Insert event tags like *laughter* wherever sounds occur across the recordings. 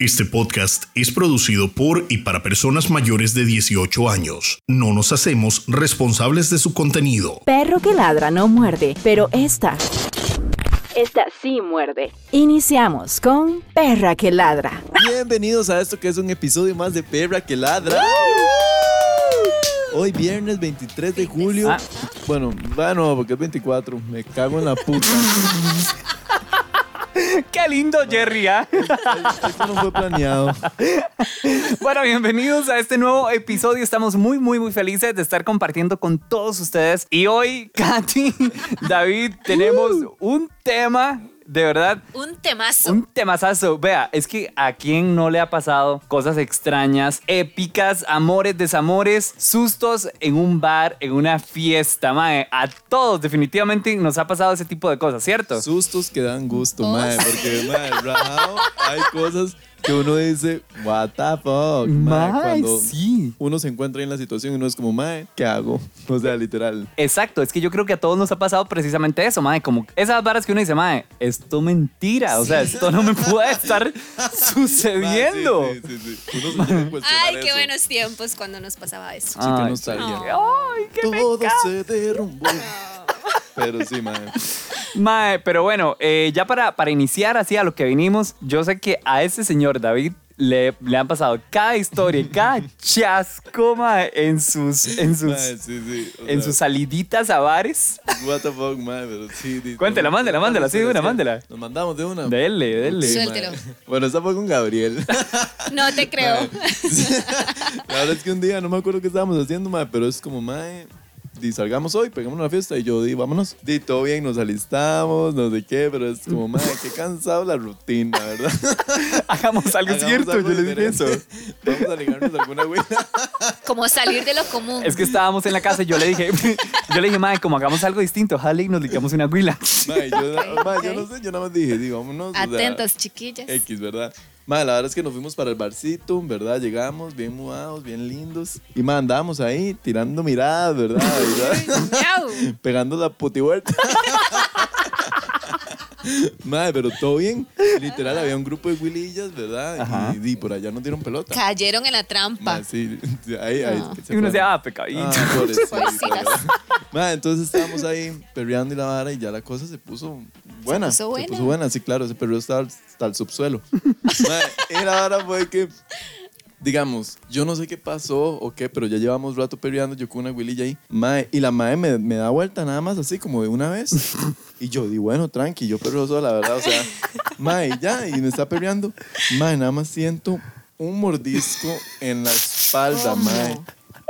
Este podcast es producido por y para personas mayores de 18 años. No nos hacemos responsables de su contenido. Perro que ladra no muerde, pero esta. Esta sí muerde. Iniciamos con Perra que ladra. Bienvenidos a esto que es un episodio más de Perra que ladra. Hoy viernes 23 de julio. Ah. Bueno, bueno, porque es 24. Me cago en la puta. *laughs* *laughs* Qué lindo, Jerry. ¿ah? Esto no fue planeado. *laughs* Bueno, bienvenidos a este nuevo episodio. Estamos muy, muy, muy felices de estar compartiendo con todos ustedes. Y hoy, *laughs* Katy, David, tenemos un tema. De verdad, Un temazo. un temazazo. Vea, es que a quien no le ha pasado cosas extrañas, épicas, amores, desamores, sustos en un bar, en una fiesta, mae. A todos definitivamente nos ha pasado ese tipo de cosas, ¿cierto? Sustos que dan gusto, Oh, mae. Porque, mae, rajado, hay cosas que uno dice, what the fuck, mae. Mae, Cuando sí. uno se encuentra en la situación y uno es como, mae, ¿qué hago? O sea, literal. Exacto, es que yo creo que a todos nos ha pasado precisamente eso, mae, como esas varas que uno dice, mae, esto mentira, o sea, esto no me puede estar *laughs* sucediendo. Mae, sí, sí, sí, sí. Uno se tiene que cuestionar Ay, qué eso. buenos tiempos cuando nos pasaba eso. Ay, nostalgia. Ay, qué Todo se derrumbó. Pero sí, mae. Mae, pero bueno, eh, ya para, para iniciar así a lo que vinimos, yo sé que a ese señor David le, le han pasado cada historia, cada *laughs* chasco, mae, en sus, en sus, Mae, sí, sí. en sea, sus saliditas a bares. What the fuck, mae, pero sí. di- *laughs* Cuéntela, no, mándela, mándela, sí, de una, sí. mándela. Nos mandamos de una. Dele, dele. Sí, Suéltelo. mae. Bueno, esta fue con Gabriel. *laughs* No te creo. La verdad es que un día no me acuerdo qué estábamos haciendo, mae, pero es como, mae, di, salgamos hoy, pegamos una fiesta y yo di, vámonos. Di, todo bien, nos alistamos, no sé qué, pero es como, *laughs* mae, qué cansado la rutina, ¿verdad? *laughs* Hagamos algo Hagamos cierto, algo yo le dije eso. Vamos a ligarnos alguna güey. *laughs* Como salir de lo común. Es que estábamos en la casa y yo le dije, yo le dije, madre, como hagamos algo distinto, jale y nos ligamos una huila. Mae, yo, Ok, mae, yo ok. no sé, yo nada más dije, digo, vámonos. o sea, Atentos, chiquillas. X, ¿verdad? Madre, la verdad es que nos fuimos para el barcito, ¿verdad? Llegamos bien mudados, bien lindos. Y madre, andábamos ahí tirando miradas, ¿verdad? ¿verdad? Miau. *laughs* Pegando la putivuelta. *laughs* Madre, pero todo bien. Literal, había un grupo de huilillas, ¿verdad? Y, y por allá nos dieron pelota. Cayeron en la trampa. Madre, sí, ahí, ahí. No. se Y uno decía, ah, pecadito. Ah, *laughs* entonces estábamos ahí perreando y la vara y ya la cosa se puso buena. puso buena. Se puso buena, sí, claro. Ese perreo estaba hasta el subsuelo. *laughs* Madre, la vara fue que, digamos, yo no sé qué pasó o qué, pero ya llevamos rato perreando, yo con una huililla ahí. Madre, y la madre me, me da vuelta nada más así como de una vez. Y yo di, bueno, tranqui, yo perreo sola, la verdad. O sea, madre, ya, y me está perreando. Madre, nada más siento un mordisco en la espalda, madre.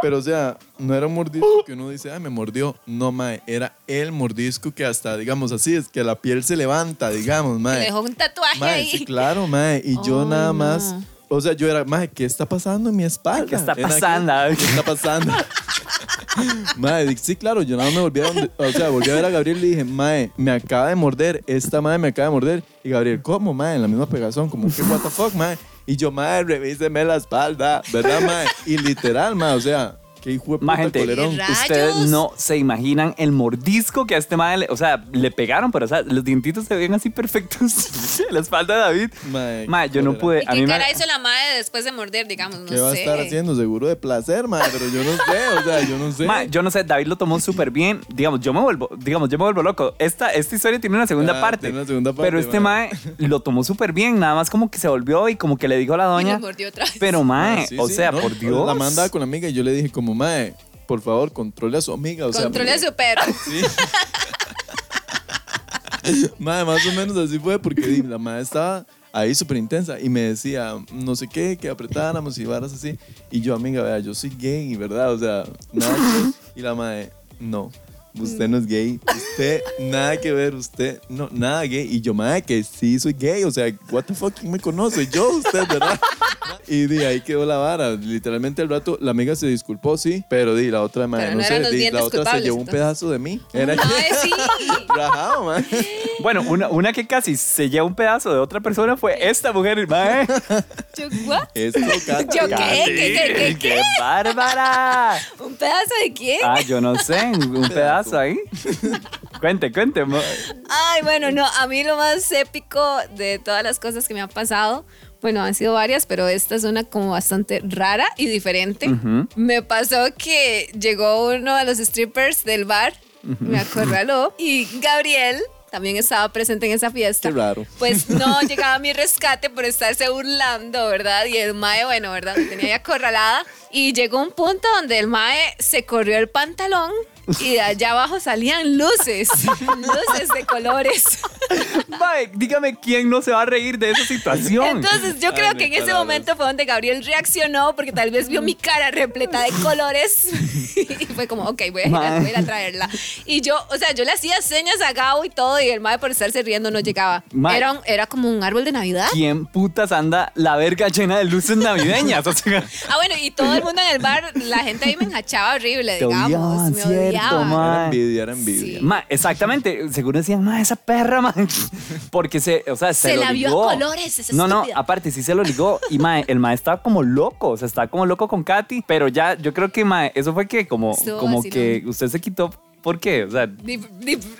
Pero, o sea, no era un mordisco que uno dice, ay, me mordió. No, mae, era el mordisco que hasta, digamos así, es que la piel se levanta, digamos, Le mae. dejó un tatuaje Mae, ahí. sí, claro, mae. Y yo Ay, nada no. más, o sea, yo era, mae, ¿qué está pasando en mi espalda? ¿Qué está pasando? *laughs* ¿Qué está pasando? *laughs* Mae, di- sí, claro, yo nada más me volví a, donde- o sea, volví a ver a Gabriel y le dije, mae, me acaba de morder, esta mae me acaba de morder. Y Gabriel, ¿cómo, mae? En la misma pegazón, como que, what the fuck, mae. Y yo, mae, revíseme la espalda, ¿verdad, mae? Y literal, mae, o sea, qué hijo de puta Más gente, colerón. Rayos. ustedes no se imaginan el mordisco que a este madre, le- o sea, le pegaron, pero o sea, los dientitos se ven así perfectos *laughs* en la espalda de David. Mae, Mae, yo no pude, ¿Y a mí qué me, cara hizo la madre después de morder, digamos? No ¿Qué va a sé. estar haciendo? Seguro de placer, mae, pero yo no sé, o sea, yo no sé. Mae, yo no sé, David lo tomó súper bien. Digamos, yo me vuelvo, digamos, yo me vuelvo loco. Esta, esta historia tiene una segunda Ah, parte. tiene una segunda parte, Pero este mae lo tomó súper bien, nada más como que se volvió y como que le dijo a la Y doña. lo mordió otra vez. Pero mae, Ah, sí, o sí, sea, no, por Dios. La mandaba con la amiga y yo le dije como, mae, por favor, controle a su amiga. O Controle a sea, su perro. *laughs* Sí. *laughs* Mae, más o menos así fue porque la madre estaba ahí súper intensa y me decía, no sé qué, que apretáramos y varas así. Y yo, amiga, vea, yo soy gay, ¿verdad? O sea, nada que- Y la madre, no, usted no es gay. Usted, nada que ver, usted, no, nada gay. Y yo, madre, que sí soy gay. O sea, what the fuck, ¿quién me conoce? Yo, usted, ¿verdad? Y de ahí quedó la vara. Literalmente al rato la amiga se disculpó, sí, pero di la otra madre, no, sé, di, la otra se llevó un entonces. pedazo de mí. Era Ay, sí. *laughs* rajado, man. Bueno, una, una que casi se lleva un pedazo de otra persona fue esta mujer, mae. Yo, ¿what? Esto, Katy. ¿Yo qué? ¿Qué, qué, qué, qué? bárbara! ¿Un pedazo de quién? Ah, yo no sé, un pedazo ahí. *laughs* Cuente, cuente. Ay, bueno, no, a mí lo más épico de todas las cosas que me han pasado bueno, han sido varias, pero esta es una como bastante rara y diferente. Me pasó que llegó uno de los strippers del bar, me acorraló, y Gabriel también estaba presente en esa fiesta. Qué raro. Pues no llegaba a mi rescate por estarse burlando, ¿verdad? Y el mae, bueno, ¿verdad? Me tenía ahí acorralada. Y llegó un punto donde el mae se corrió el pantalón y de allá abajo salían luces, *laughs* luces de colores. Mae, dígame quién no se va a reír de esa situación. Entonces yo creo que en ese momento fue donde Gabriel reaccionó porque tal vez vio mi cara repleta de colores *laughs* y fue como, ok, voy a, ir a, voy a ir a traerla. Y yo, o sea, yo le hacía señas a Gabo y todo y el mae por estarse riendo no llegaba. Mae. Era, un- era como un árbol de Navidad. ¿Quién putas anda la verga llena de luces navideñas? O sea, Ah, bueno, y todo el mundo en el bar, la gente ahí me enjachaba horrible, Te digamos. odiaban, me cierto, ma. Era envidia, era envidia. Sí. Ma, exactamente. Seguro decían, ma, esa perra, ma. *laughs* Porque se, o sea, se, Se lo la vio a colores, esa No, no, aparte sí se lo ligó. Y ma, el ma estaba como loco. O sea, estaba como loco con Katy. Pero ya, yo creo que, ma, eso fue que como, Estuvo como vacilón. que usted se quitó. ¿Por qué? O sea,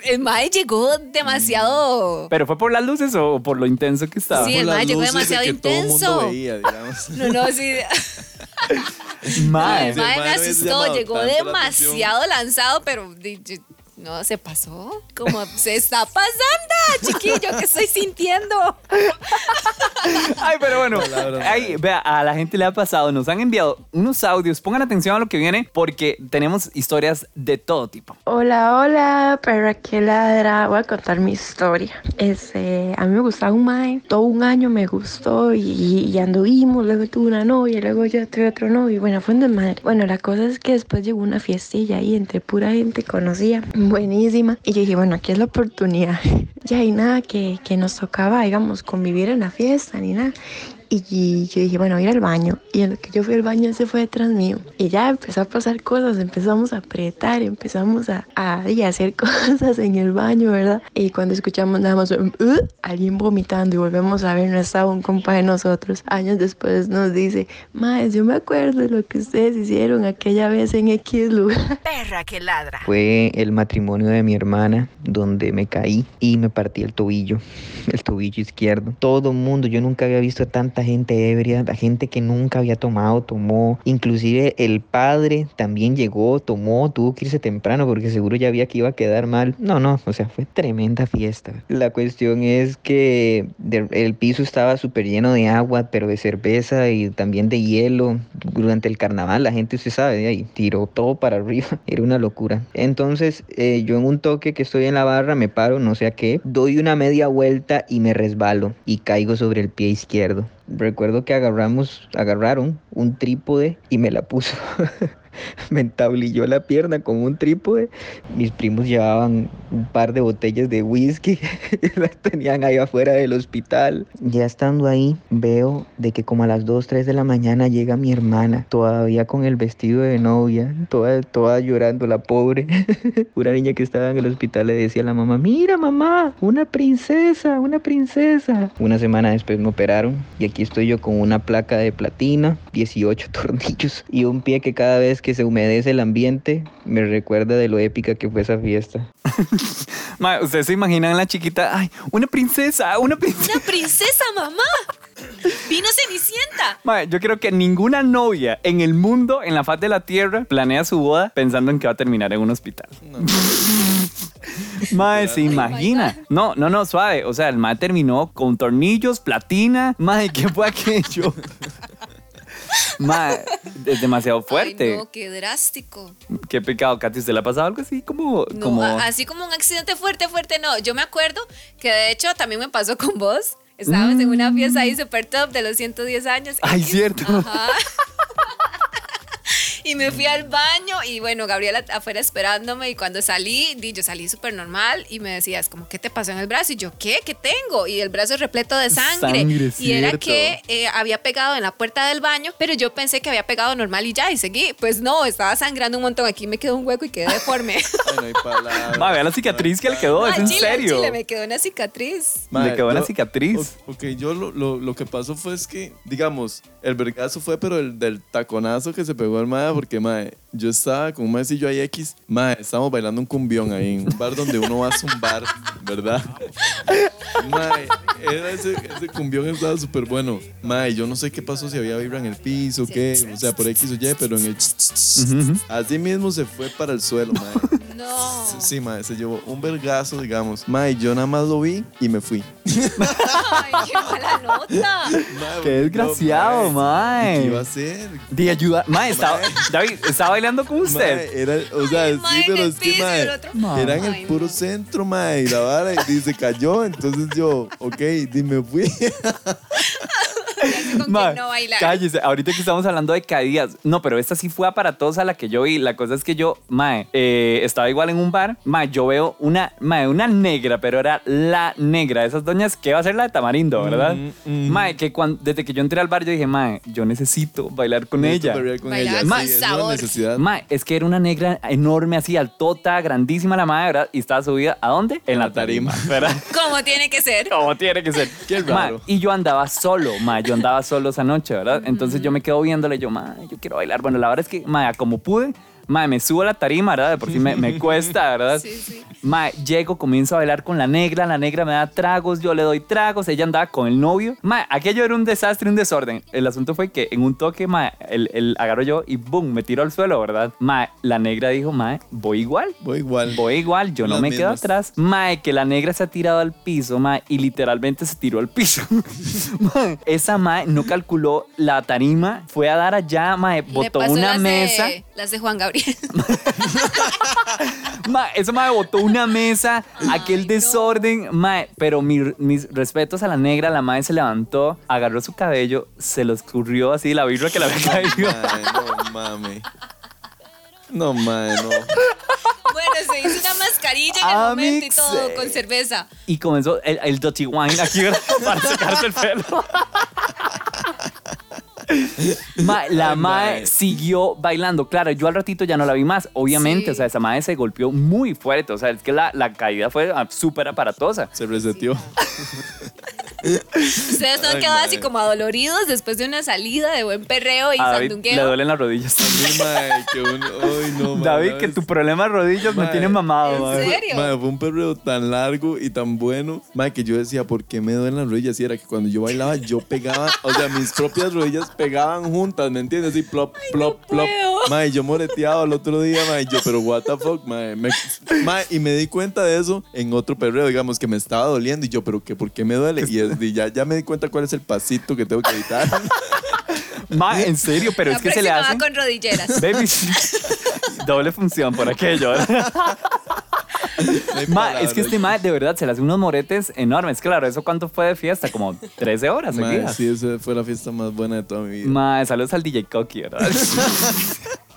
El mae llegó demasiado. ¿pero fue por las luces o por lo intenso que estaba? Sí, Por el mae llegó de demasiado que todo el mundo intenso. veía, digamos. No, no, sí. Ma, El Sí, mae el me mae no hubiese asustó, llegó tanto la demasiado lanzado, pero no se pasó. Como se está pasando, chiquillo, que estoy sintiendo. *laughs* *laughs* Ay, pero bueno, ay, vea, a la gente le ha pasado, nos han enviado unos audios, pongan atención a lo que viene porque tenemos historias de todo tipo. Hola, hola, perra que ladra. Voy a contar mi historia. Este, a mí me gustaba un mae, todo un año me gustó y, y anduvimos, luego tuve una novia, luego yo tuve otro novio, y bueno, fue un desmadre. Bueno, la cosa es que después llegó una fiestilla ahí entre pura gente conocida, buenísima, y yo dije, bueno, aquí es la oportunidad. *laughs* ya hay nada que, que nos tocaba, digamos, convivir en la fiesta ni nada. Y yo dije, bueno, voy a ir al baño. Y en lo que yo fui al baño, él se fue detrás mío. Y ya empezó a pasar cosas, empezamos a apretar, empezamos a, a, y a hacer *laughs* cosas en el baño, ¿verdad? Y cuando escuchamos nada más "Uh", alguien vomitando y volvemos a ver, no estaba un compa de nosotros. Años después nos dice, Maes, yo me acuerdo de lo que ustedes hicieron aquella vez en X lugar. *laughs* Perra que ladra. Fue el matrimonio de mi hermana donde me caí y me partí el tobillo, *laughs* el tobillo izquierdo. Todo mundo, yo nunca había visto a tanta gente ebria, la gente que nunca había tomado, tomó. Inclusive el padre también llegó, tomó, tuvo que irse temprano porque seguro ya había que iba a quedar mal. No, no, o sea, fue tremenda fiesta. La cuestión es que el piso estaba súper lleno de agua, pero de cerveza y también de hielo. Durante el carnaval la gente, usted sabe, de ahí tiró todo para arriba. *laughs* Era una locura. Entonces eh, yo en un toque que estoy en la barra me paro, no sé a qué, doy una media vuelta y me resbalo y caigo sobre el pie izquierdo. Recuerdo que agarramos, agarraron un trípode y me la puso. *laughs* *laughs* me entablilló la pierna con un trípode. Mis primos llevaban un par de botellas de whisky, *laughs* las tenían ahí afuera del hospital. Ya estando ahí, veo de que como a las 2, 3 de la mañana llega mi hermana, todavía con el vestido de novia, toda, toda llorando, la pobre. *laughs* una niña que estaba en el hospital le decía a la mamá, mira mamá, una princesa, una princesa. Una semana después me operaron y aquí estoy yo con una placa de platina, 18 tornillos y un pie que cada vez que se humedece el ambiente me recuerda de lo épica que fue esa fiesta. *laughs* Ma, ustedes se imaginan la chiquita, ay, una princesa, una princesa. ¡Una princesa, mamá! ¡Vino Cenicienta! Ma, yo creo que ninguna novia en el mundo, en la faz de la tierra, planea su boda pensando en que va a terminar en un hospital. *laughs* Mae, se imagina. No, no, no, suave. O sea, el mae terminó con tornillos, platina. Mae, ¿qué fue aquello? *laughs* *laughs* Es demasiado fuerte. Ay, no, qué drástico. Qué pecado, Katy. ¿Usted le ha pasado algo así como... No, como... así como un accidente fuerte, fuerte, no. Yo me acuerdo que de hecho también me pasó con vos. Estábamos en una fiesta ahí super top de los 110 años. Ay, cierto. Ajá. *laughs* Y me fui al baño y bueno, Gabriela afuera esperándome y cuando salí, di, yo salí súper normal y me decías como, ¿qué te pasó en el brazo? Y yo, ¿qué? ¿Qué tengo? Y el brazo repleto de sangre. Sangre, y era que eh, había pegado en la puerta del baño, pero yo pensé que había pegado normal y ya, y seguí. Pues no, estaba sangrando un montón. Aquí me quedó un hueco y quedé deforme. *laughs* Ay, no hay palabras. Ma, vea la cicatriz que le quedó, es en chile, serio. chile, me quedó una cicatriz. Le quedó una cicatriz. Ok, yo lo, lo, lo que pasó fue es que, digamos, el vergazo fue, pero el del taconazo que se pegó el mae porque, mae, yo estaba con un maecillo ahí X, mae, estábamos bailando un cumbión ahí en un bar donde uno va a zumbar, ¿verdad? Mae, era ese, ese cumbión estaba súper bueno. Mae, yo no sé qué pasó, si había vibra en el piso, qué, o sea, por X o Y, pero en el... Así mismo se fue para el suelo, mae. No. Sí, mae, se llevó un vergazo, digamos. Mae, yo nada más lo vi y me fui. Ay, qué mala nota. Mae, Qué desgraciado, mae. ¿Qué iba a hacer? De ayuda. Mae, estaba, David, estaba bailando con usted. Mae, era, o sea, Ay, sí, mae, pero el es que, piso y mae, el otro- era en el Ay, puro centro, mae, y la vara, y se cayó, entonces yo, ok, y me fui. *laughs* *laughs* Con que no bailar. cállese, ahorita que estamos hablando de caídas. No, pero esta sí fue aparatosa la que yo vi. La cosa es que yo, mae, eh, estaba igual en un bar. Mae, yo veo una, mae, una negra, pero era la negra. Esas doñas que va a ser la de Tamarindo, ¿verdad? Mm, mm. Mae, que cuando, desde que yo entré al bar, yo dije, mae, yo necesito bailar con ella. Perrear con Bailaba ella. con Sí, es una sabor. necesidad. Mae, es que era una negra enorme, así, altota, grandísima la madre, ¿verdad? Y estaba subida, ¿a dónde? En la tarima, ¿verdad? *laughs* Como tiene que ser. Como tiene que ser. Qué raro. Y yo andaba solo, ma, yo andaba solo esa noche, ¿verdad? Entonces yo me quedo viéndole, yo, ma, yo quiero bailar. Bueno, la verdad es que, ma, como pude, ma, me subo a la tarima, ¿verdad? De por sí me, me *laughs* cuesta, ¿verdad? Sí, sí. Ma, llego, comienzo a bailar con la negra, la negra me da tragos, yo le doy tragos, ella andaba con el novio. Ma, aquello era un desastre, un desorden. El asunto fue que en un toque, ma, el, el agarro yo y boom, me tiro al suelo, ¿verdad? Ma, la negra dijo, ma, voy igual. Voy igual. Voy igual, yo no Las me quedo mismas. atrás. Mae, que la negra se ha tirado al piso, mae, y literalmente se tiró al piso. *laughs* Mae, esa mae no calculó la tarima, fue a dar allá, mae, Le botó pasó una las mesa. De, las de Juan Gabriel. *laughs* Mae, esa mae botó una mesa, aquel no. desorden, mae, pero mi- mis respetos a la negra, la mae se levantó, agarró su cabello, se lo escurrió así, la birra que le había caído. Mae, no mames. No, no. bueno, se hizo una mascarilla en el momento y todo con cerveza. Y comenzó el, el dirty wine aquí *laughs* para secarse el pelo. *laughs* Ma- la Ay, mae mae. siguió bailando. Claro, yo al ratito ya no la vi más. Obviamente, Sí. o sea, esa mae se golpeó muy fuerte. O sea, es que la, la caída fue súper aparatosa. Se reseteó. *laughs* Ustedes han quedado así como adoloridos después de una salida de buen perreo y A David le sandungueo. duelen las rodillas. Sí, mae, que uno. Ay, no, mae, David, que tu problema de rodillas me Mae, tiene mamado. ¿en serio? Fue un perreo tan largo y tan bueno, mae, que yo decía, ¿por qué me duelen las rodillas? Y era que cuando yo bailaba, yo pegaba, o sea, mis propias rodillas pegaban juntas, ¿me entiendes? Así, plop, plop, plop. puedo. Mae, yo moreteaba el otro día, mae, yo, pero what the fuck, mae. Me- y me di cuenta de eso en otro perreo, digamos, que me estaba doliendo y yo, ¿pero qué? ¿Por qué me duele? Y, es- *laughs* ya, ya me di cuenta cuál es el pasito que tengo que evitar. *laughs* Ma, en serio, pero la es que se le próxima hace. con rodilleras. Baby, *laughs* doble función por aquello. No hay Ma, es que este ma de verdad se le hace unos moretes enormes. Claro, ¿eso cuánto fue de fiesta? Como 13 horas Mae, seguidas. sí, esa fue la fiesta más buena de toda mi vida. Ma, saludos al DJ Coqui, ¿verdad?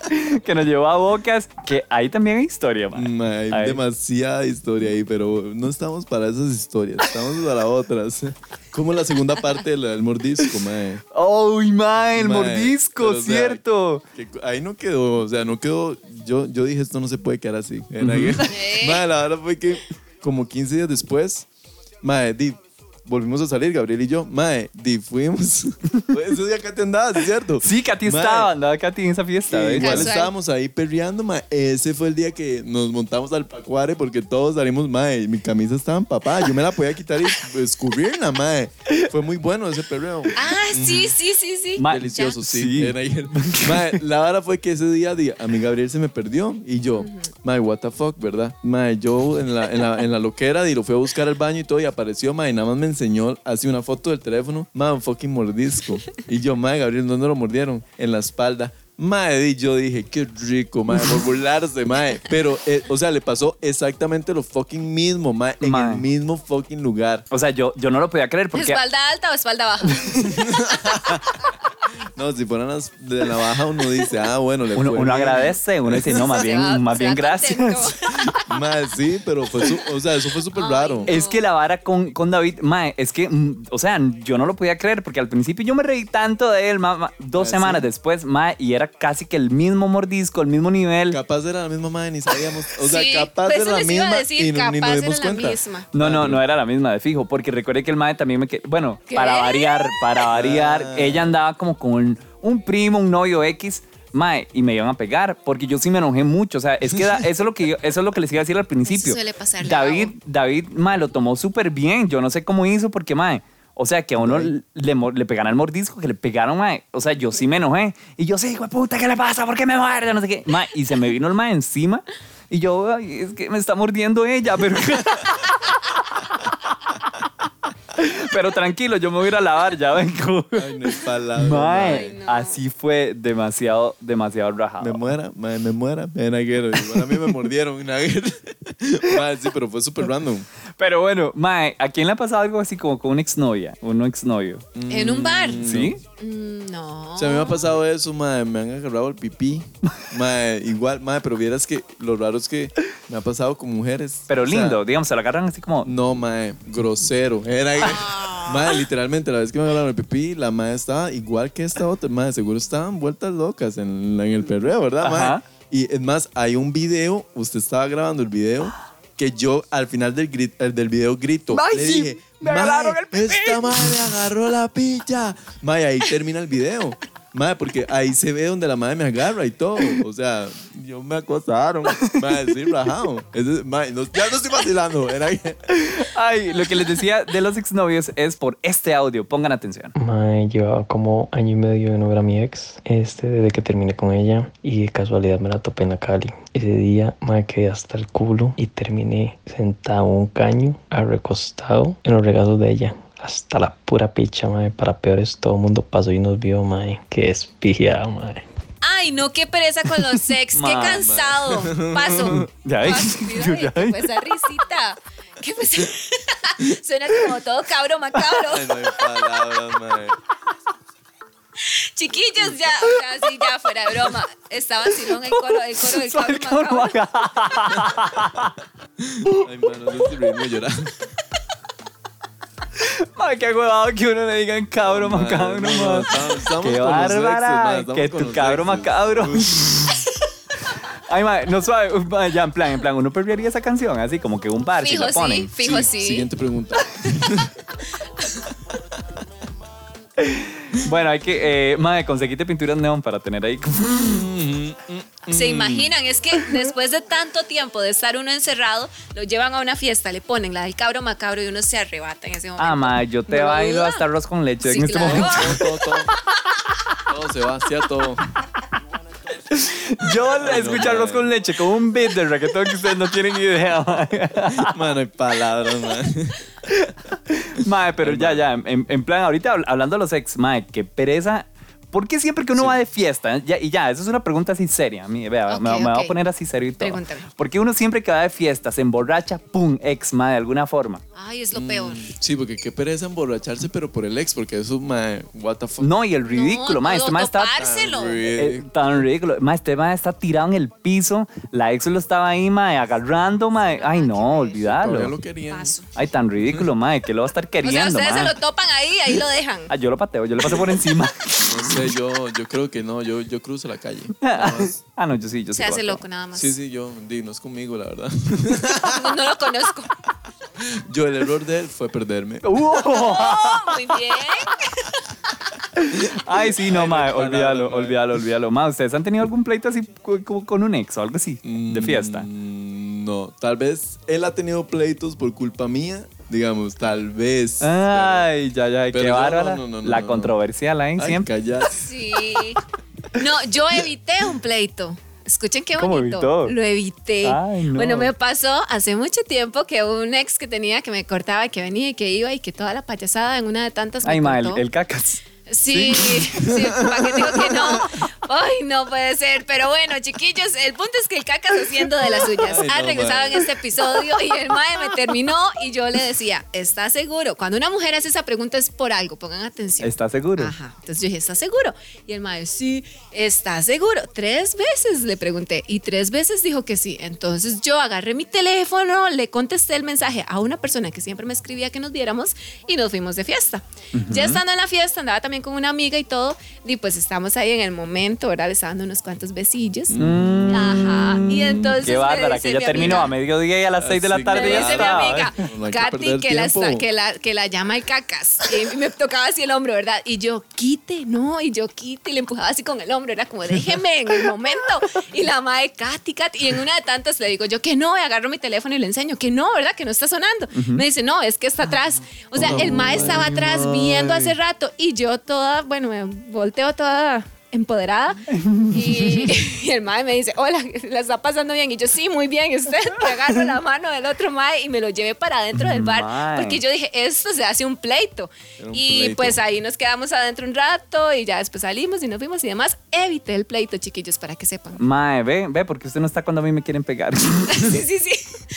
*laughs* que nos llevó a Bocas, que ahí también hay historia, ma. Ma, hay Ahí. demasiada historia ahí, pero no estamos para esas historias, estamos para otras. *laughs* Como la segunda parte del, del mordisco, mae. ¡Uy, ma! El Mae, mordisco, pero, o sea, cierto. que ahí no quedó, o sea, no quedó. Yo, yo dije, esto no se puede quedar así. Era que- *laughs* Mae, la verdad fue que como 15 días después, mae, di, volvimos a salir, Gabriel y yo. Mae, di, fuimos. *laughs* Ese día Katy andaba, ¿sí es cierto? Sí, Katy Mae, estaba, andaba Katy en esa fiesta. ¿ves? igual Casual. estábamos ahí perreando, mae. Ese fue el día que nos montamos al pacuare porque todos salimos, mae. Mi camisa estaba empapada. Yo me la podía quitar y escurrirla, mae. Fue muy bueno ese perreo. Ah, sí, sí, sí, sí. Ma- Delicioso, Ya. sí. Sí. Era ayer. Mae, la verdad fue que ese día di- a mi Gabriel se me perdió y yo, mae, what the fuck, ¿verdad? Mae, yo en la, en la, en la loquera di, lo fui a buscar al baño y todo y apareció, mae, y nada más me enseñó así una foto del teléfono, mae, un fucking mordisco. Y yo, mae, Gabriel, ¿dónde lo mordieron? En la espalda. Mae, di, yo dije, qué rico, mae, por burlarse, mae. Pero, eh, o sea, le pasó exactamente lo fucking mismo, mae, en Mae. el mismo fucking lugar. O sea, yo, yo no lo podía creer porque... ¿Espalda alta o espalda baja? *laughs* *laughs* No, si fueran las de la baja, uno dice, ah, bueno, le Uno, fue uno bien. agradece, uno dice, no, más bien, más bien gracias. *laughs* Mae, sí, pero fue su- o sea, eso fue súper raro. Es que la vara con, con David, mae, es que, mm, o sea, yo no lo podía creer porque al principio yo me reí tanto de él, ma- ma- dos Ah, semanas sí. después, mae, y era casi que el mismo mordisco, el mismo nivel. Capaz era la misma madre, ni sabíamos. O sea, Sí, capaz pues era la les iba a misma decir, y no- ni capaz nos dimos cuenta. misma. No, no, no era la misma de fijo, porque recuerde que el mae también me Bueno, ¿Qué? para variar, para variar, Ah. ella andaba como con un, primo, un novio X. mae, y me iban a pegar, porque yo sí me enojé mucho. O sea, es que da- eso, es lo que yo- eso es lo que les iba a decir al principio. suele pasarle David, a uno. David, mae, lo tomó súper bien. Yo no sé cómo hizo, porque, mae, o sea, que a uno le, mor- le pegaran el mordisco, que le pegaron, mae. O sea, yo sí me enojé. Y yo, sí, hijo de puta, ¿qué le pasa? ¿Por qué me muerde? No sé qué. Mae, y se me vino el mae encima. Y yo, ay, es que me está mordiendo ella, pero... *laughs* *laughs* Pero tranquilo, yo me voy a ir a lavar, ya vengo. Ay, no es palabra. Mae, Ay, no. así fue demasiado, demasiado rajado. Me muera, mae, me muera, me naguero. Igual a mí me mordieron, naguero. *laughs* Mae, sí, pero fue súper random. Pero bueno, Mae, ¿a quién le ha pasado algo así como con una exnovia? Un exnovio. En un bar. ¿Sí? Mm, No. O sea, a mí me ha pasado eso, mae, me han agarrado el pipí. Mae, igual, mae, pero vieras que lo raro es que me ha pasado con mujeres. Pero O sea, lindo, digamos, se lo agarran así como. No, mae, grosero. Era, mae, literalmente, la vez que me agarraron el pipí, la mae estaba igual que esta otra. Mae, seguro estaban vueltas locas en, en el perreo, ¿verdad? Ajá. Y es más, hay un video, usted estaba grabando el video, que yo al final del, grit- el del video grito. Ay, le sí, dije, me agarraron "Mae, el pipí". Esta madre agarró la picha. Mae, ahí termina el video. *laughs* Mae, porque ahí se ve donde la madre me agarra y todo. O sea, yo me acosaron. Mae, sí, rajado. Mae, no- ya no estoy vacilando. Era que- Ay, lo que les decía de los exnovios es por este audio. Pongan atención. Mae, llevaba como año y medio de no ver a mi ex, este, desde que terminé con ella y de casualidad me la topé en la Cali. Ese día, mae, quedé hasta el culo y terminé sentado en un caño, recostado en los regazos de ella. Hasta la pura picha, mae. Para peores, todo el mundo pasó y nos vio, mae. Qué espiado, mae. Ay, no, qué pereza con los *laughs* sex. qué cansado. *laughs* Paso. Ya ves, *laughs* ya qué ves. fue esa risita. ¿Qué fue esa- Suena como todo cabro macabro. Ay, no hay palabras, mae. Chiquillos, ya, sea, sí, ya, fuera de broma. Estaba así, ¿no? El coro, el coro del cabro macabro. Ay, mano, no estoy reírme llorando. Ay, qué huevado que uno le digan cabro macabro, no, mae. estamos- estamos Qué bárbara. Que tu cabro macabro. Ay, mae, no suave. Ya, en plan, en plan, uno perdería esa canción, así como que un bar, si la ponen. sí, fijo sí. Siguiente pregunta. *laughs* Bueno, hay que, eh, mae, conseguiste pinturas neón para tener ahí. Se imaginan, es que *laughs* después de tanto tiempo de estar uno encerrado, lo llevan a una fiesta, le ponen la del cabro macabro y uno se arrebata en ese momento. Ah, mae, yo te No lo bailo hasta arroz con leche Sí, en este claro. momento. Todo, todo, todo. Todo se va, hacia todo. *laughs* Yo arroz con leche con un beat de reggaetón que ustedes no tienen idea. *laughs* Mano, hay palabras, man. Mae, pero ya, ya, en, en plan, ahorita habl- hablando de los ex, mae, qué pereza. ¿Por qué siempre que uno va de fiesta? Ya, y ya, eso es una pregunta así seria. A mí, vea, Ok, me, me voy a poner así serio y todo. Pregúntame. ¿Por qué uno siempre que va de fiesta se emborracha, pum, ex, mae, de alguna forma? Ay, es lo peor. Sí, porque qué pereza emborracharse, pero por el ex, porque eso, man, what the fuck. No, y el ridículo, no, no, este mae está... topárselo. eh, tan ridículo. Mae, este mae está tirado en el piso. La ex lo estaba ahí, mae, agarrando, mae. Ay, no, olvídalo. lo querían. Paso. Ay, tan ridículo, mae, que lo va a estar O sea, queriendo, ustedes se mae. lo topan ahí, ahí lo dejan. Ah, yo lo pateo, yo le paso por encima. *laughs* No sé, yo, yo creo que no, yo, yo cruzo la calle. *laughs* Nada más. ah, no, yo sí, yo sí. Se hace loco nada más. Sí, sí, yo, di, no es conmigo, la verdad. No, *laughs* no lo conozco. *laughs* Yo, el error de él fue perderme. ¡Uh! Oh, muy bien. Ay, sí, no, mae, olvídalo, olvídalo, olvídalo. Ma, ¿ustedes han tenido algún pleito así co- como con un ex o algo así? De fiesta. Mm, No, tal vez él ha tenido pleitos por culpa mía, digamos, tal vez. Ay, ya, ya, pero qué bárbara. no, no, no, La no. controversial ahí Ay, siempre. *laughs* Sí. No, yo evité un pleito. Escuchen qué ¿Cómo bonito. Lo evité. Ay, no. Bueno, me pasó hace mucho tiempo que un ex que tenía que me cortaba, que venía y que iba y que toda la payasada en una de tantas Ay, ma, el, cortó. el cacas. Sí, sí, *laughs* ¿para qué digo que no? Ay, no puede ser. Pero bueno, chiquillos, el punto es que el cacas haciendo de las suyas. Ay, ha no, regresado mae. en este episodio y el mae me terminó y yo le decía, ¿estás seguro? Cuando una mujer hace esa pregunta es por algo, pongan atención. ¿Estás seguro? Ajá. Entonces yo dije, ¿estás seguro? Y el mae, sí, ¿estás seguro? Tres veces le pregunté y tres veces dijo que sí. Entonces yo agarré mi teléfono, le contesté el mensaje a una persona que siempre me escribía que nos viéramos y nos fuimos de fiesta. Ya estando en la fiesta, andaba también con una amiga y todo, y pues estamos ahí en el momento ¿verdad? Le estaba dando unos cuantos besillos. Ajá. Y entonces. Mm. Qué bárbara, que ya mi terminó amiga- a mediodía y a las 6 de la tarde ya dice mi amiga, No que Katy, perder que la, está- que, la, que la llama el cacas. Y me tocaba así el hombro, ¿verdad? Y yo, quite, no, y yo quite, y le empujaba así con el hombro, era como, déjeme en el momento. Y la madre, Katy, Katy, y en una de tantas le digo yo que no, y agarro mi teléfono y le enseño que no, ¿verdad? Que no está sonando. Me dice, no, es que está atrás. O sea, el mae estaba atrás viendo hace rato y yo toda, bueno, me volteo toda empoderada y, *laughs* *laughs* y el mae me dice, hola, ¿la está pasando bien? Y yo, sí, muy bien, ¿y usted? Y agarro la mano del otro mae y me lo llevé para adentro del bar Mae. porque yo dije, esto se hace un pleito. Un y pleito. pues ahí nos quedamos adentro un rato y ya después salimos y nos fuimos y demás. Evité el pleito, chiquillos, para que sepan. Mae, ve, ve, porque usted no está cuando a mí me quieren pegar. *laughs* sí, sí, sí.